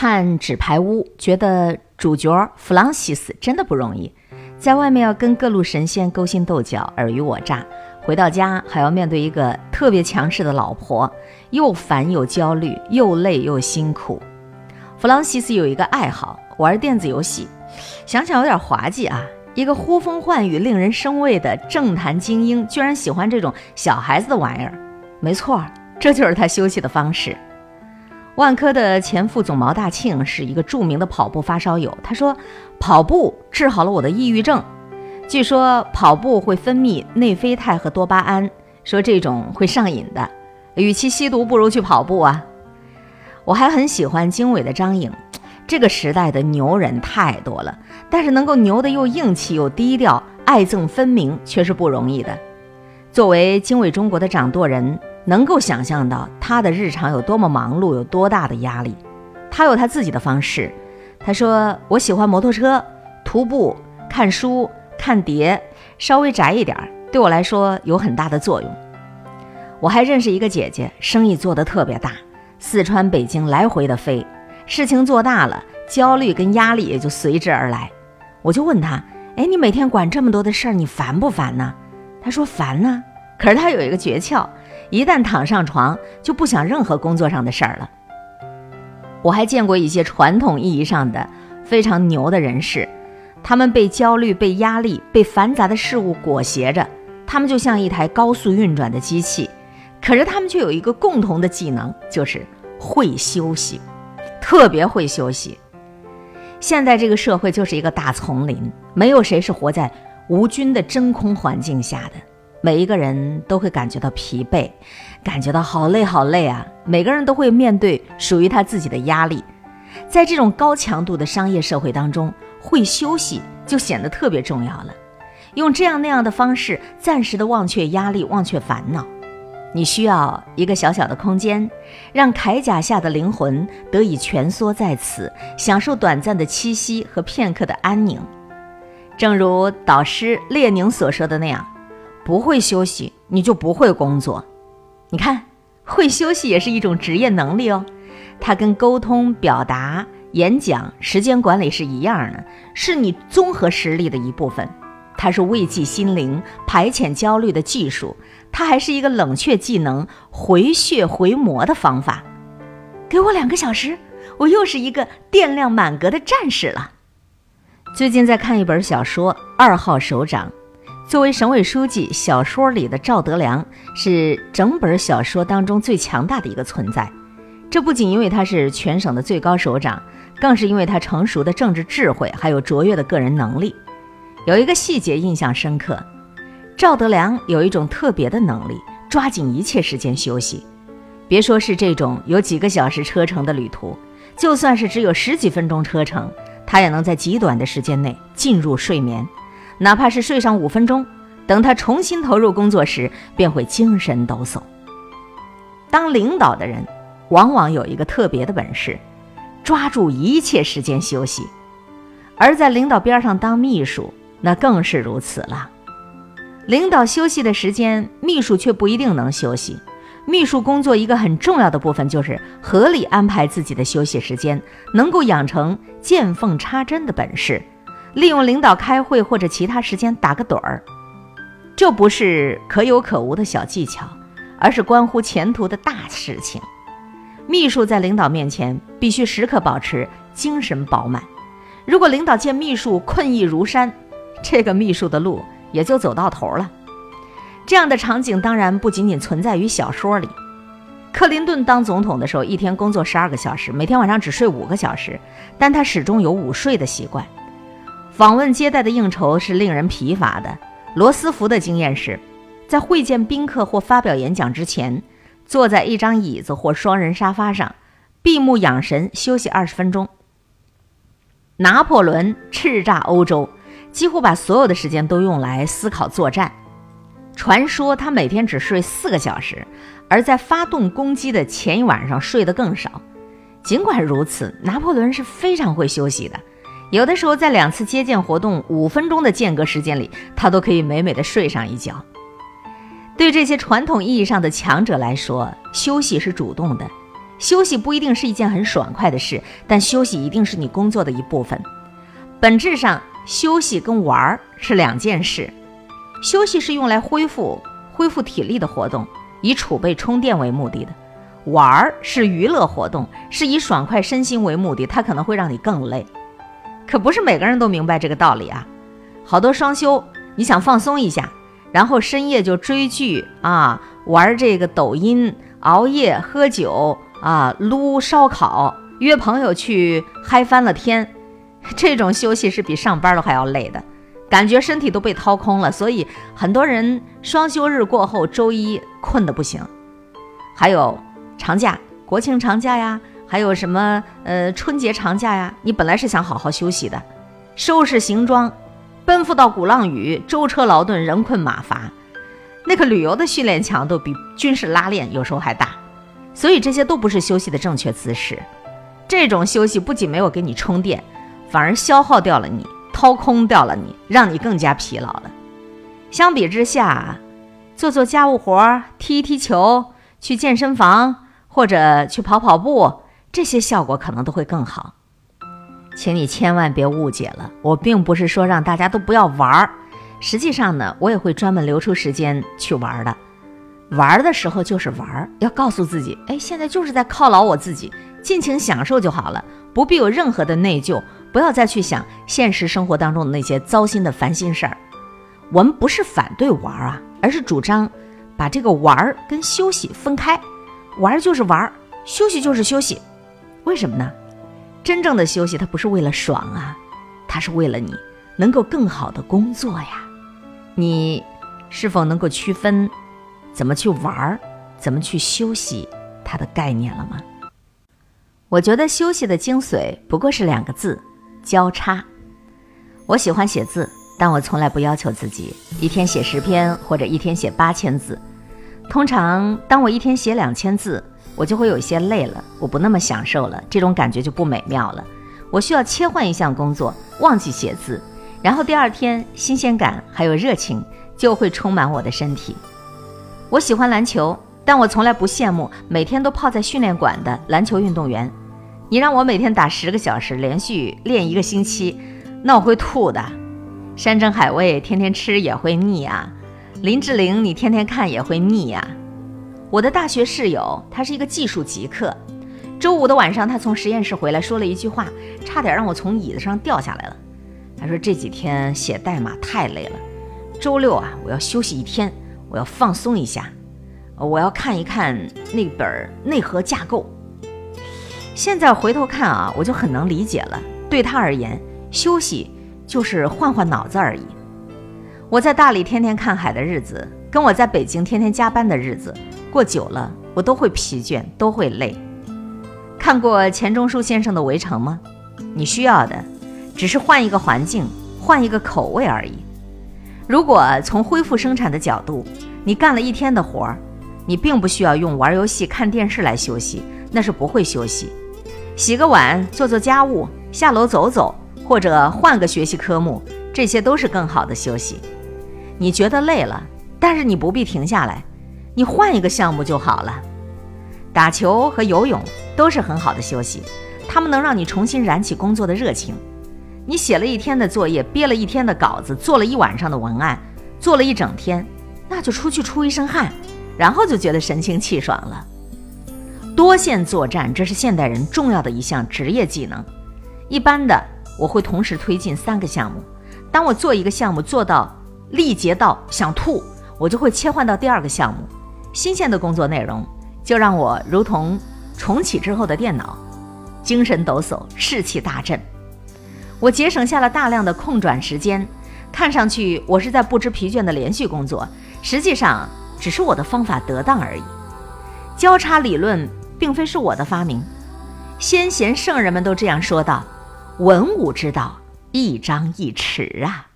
看《纸牌屋》，觉得主角弗朗西斯真的不容易，在外面要跟各路神仙勾心斗角、尔虞我诈，回到家还要面对一个特别强势的老婆，又烦又焦虑，又累又辛苦。弗朗西斯有一个爱好，玩电子游戏，想想有点滑稽啊！一个呼风唤雨、令人生畏的政坛精英，居然喜欢这种小孩子的玩意儿。没错，这就是他休息的方式。万科的前副总毛大庆是一个著名的跑步发烧友。他说：“跑步治好了我的抑郁症。据说跑步会分泌内啡肽和多巴胺，说这种会上瘾的。与其吸毒，不如去跑步啊。”我还很喜欢经纬的张颖。这个时代的牛人太多了，但是能够牛的又硬气又低调，爱憎分明，却是不容易的。作为经纬中国的掌舵人。能够想象到他的日常有多么忙碌，有多大的压力。他有他自己的方式。他说：“我喜欢摩托车、徒步、看书、看碟，稍微宅一点，对我来说有很大的作用。”我还认识一个姐姐，生意做得特别大，四川、北京来回的飞，事情做大了，焦虑跟压力也就随之而来。我就问她：“哎，你每天管这么多的事儿，你烦不烦呢？”她说：“烦呢。”可是她有一个诀窍。一旦躺上床，就不想任何工作上的事儿了。我还见过一些传统意义上的非常牛的人士，他们被焦虑、被压力、被繁杂的事物裹挟着，他们就像一台高速运转的机器。可是他们却有一个共同的技能，就是会休息，特别会休息。现在这个社会就是一个大丛林，没有谁是活在无菌的真空环境下的。每一个人都会感觉到疲惫，感觉到好累好累啊！每个人都会面对属于他自己的压力，在这种高强度的商业社会当中，会休息就显得特别重要了。用这样那样的方式，暂时的忘却压力，忘却烦恼。你需要一个小小的空间，让铠甲下的灵魂得以蜷缩在此，享受短暂的栖息和片刻的安宁。正如导师列宁所说的那样。不会休息，你就不会工作。你看，会休息也是一种职业能力哦。它跟沟通、表达、演讲、时间管理是一样的，是你综合实力的一部分。它是慰藉心灵、排遣焦虑的技术。它还是一个冷却技能、回血回魔的方法。给我两个小时，我又是一个电量满格的战士了。最近在看一本小说《二号首长》。作为省委书记，小说里的赵德良是整本小说当中最强大的一个存在。这不仅因为他是全省的最高首长，更是因为他成熟的政治智慧，还有卓越的个人能力。有一个细节印象深刻：赵德良有一种特别的能力，抓紧一切时间休息。别说是这种有几个小时车程的旅途，就算是只有十几分钟车程，他也能在极短的时间内进入睡眠。哪怕是睡上五分钟，等他重新投入工作时，便会精神抖擞。当领导的人，往往有一个特别的本事，抓住一切时间休息；而在领导边上当秘书，那更是如此了。领导休息的时间，秘书却不一定能休息。秘书工作一个很重要的部分，就是合理安排自己的休息时间，能够养成见缝插针的本事。利用领导开会或者其他时间打个盹儿，这不是可有可无的小技巧，而是关乎前途的大事情。秘书在领导面前必须时刻保持精神饱满。如果领导见秘书困意如山，这个秘书的路也就走到头了。这样的场景当然不仅仅存在于小说里。克林顿当总统的时候，一天工作十二个小时，每天晚上只睡五个小时，但他始终有午睡的习惯。访问接待的应酬是令人疲乏的。罗斯福的经验是，在会见宾客或发表演讲之前，坐在一张椅子或双人沙发上，闭目养神休息二十分钟。拿破仑叱咤欧洲，几乎把所有的时间都用来思考作战。传说他每天只睡四个小时，而在发动攻击的前一晚上睡得更少。尽管如此，拿破仑是非常会休息的。有的时候，在两次接见活动五分钟的间隔时间里，他都可以美美的睡上一觉。对这些传统意义上的强者来说，休息是主动的，休息不一定是一件很爽快的事，但休息一定是你工作的一部分。本质上，休息跟玩儿是两件事。休息是用来恢复、恢复体力的活动，以储备充电为目的的；玩儿是娱乐活动，是以爽快身心为目的，它可能会让你更累。可不是每个人都明白这个道理啊！好多双休，你想放松一下，然后深夜就追剧啊，玩这个抖音，熬夜喝酒。啊，撸烧烤，约朋友去嗨翻了天，这种休息是比上班都还要累的，感觉身体都被掏空了。所以很多人双休日过后，周一困得不行。还有长假，国庆长假呀，还有什么呃春节长假呀，你本来是想好好休息的，收拾行装，奔赴到鼓浪屿，舟车劳顿，人困马乏，那个旅游的训练强度比军事拉练有时候还大。所以这些都不是休息的正确姿势，这种休息不仅没有给你充电，反而消耗掉了你，掏空掉了你，让你更加疲劳了。相比之下，做做家务活、踢踢球、去健身房或者去跑跑步，这些效果可能都会更好。请你千万别误解了，我并不是说让大家都不要玩儿，实际上呢，我也会专门留出时间去玩的。玩的时候就是玩，要告诉自己，哎，现在就是在犒劳我自己，尽情享受就好了，不必有任何的内疚，不要再去想现实生活当中的那些糟心的烦心事儿。我们不是反对玩啊，而是主张把这个玩跟休息分开，玩就是玩，休息就是休息。为什么呢？真正的休息它不是为了爽啊，它是为了你能够更好的工作呀。你是否能够区分？怎么去玩儿，怎么去休息，它的概念了吗？我觉得休息的精髓不过是两个字：交叉。我喜欢写字，但我从来不要求自己一天写十篇或者一天写八千字。通常，当我一天写两千字，我就会有一些累了，我不那么享受了，这种感觉就不美妙了。我需要切换一项工作，忘记写字，然后第二天新鲜感还有热情就会充满我的身体。我喜欢篮球，但我从来不羡慕每天都泡在训练馆的篮球运动员。你让我每天打十个小时，连续练一个星期，那我会吐的。山珍海味天天吃也会腻啊。林志玲你天天看也会腻呀。我的大学室友他是一个技术极客，周五的晚上他从实验室回来，说了一句话，差点让我从椅子上掉下来了。他说这几天写代码太累了，周六啊我要休息一天。我要放松一下，我要看一看那本内核架构。现在回头看啊，我就很能理解了。对他而言，休息就是换换脑子而已。我在大理天天看海的日子，跟我在北京天天加班的日子，过久了，我都会疲倦，都会累。看过钱钟书先生的《围城》吗？你需要的只是换一个环境，换一个口味而已。如果从恢复生产的角度，你干了一天的活儿，你并不需要用玩游戏、看电视来休息，那是不会休息。洗个碗、做做家务、下楼走走，或者换个学习科目，这些都是更好的休息。你觉得累了，但是你不必停下来，你换一个项目就好了。打球和游泳都是很好的休息，它们能让你重新燃起工作的热情。你写了一天的作业，憋了一天的稿子，做了一晚上的文案，做了一整天，那就出去出一身汗，然后就觉得神清气爽了。多线作战，这是现代人重要的一项职业技能。一般的，我会同时推进三个项目。当我做一个项目做到力竭到想吐，我就会切换到第二个项目。新鲜的工作内容就让我如同重启之后的电脑，精神抖擞，士气大振。我节省下了大量的空转时间，看上去我是在不知疲倦的连续工作，实际上只是我的方法得当而已。交叉理论并非是我的发明，先贤圣人们都这样说道：“文武之道，一张一弛啊。”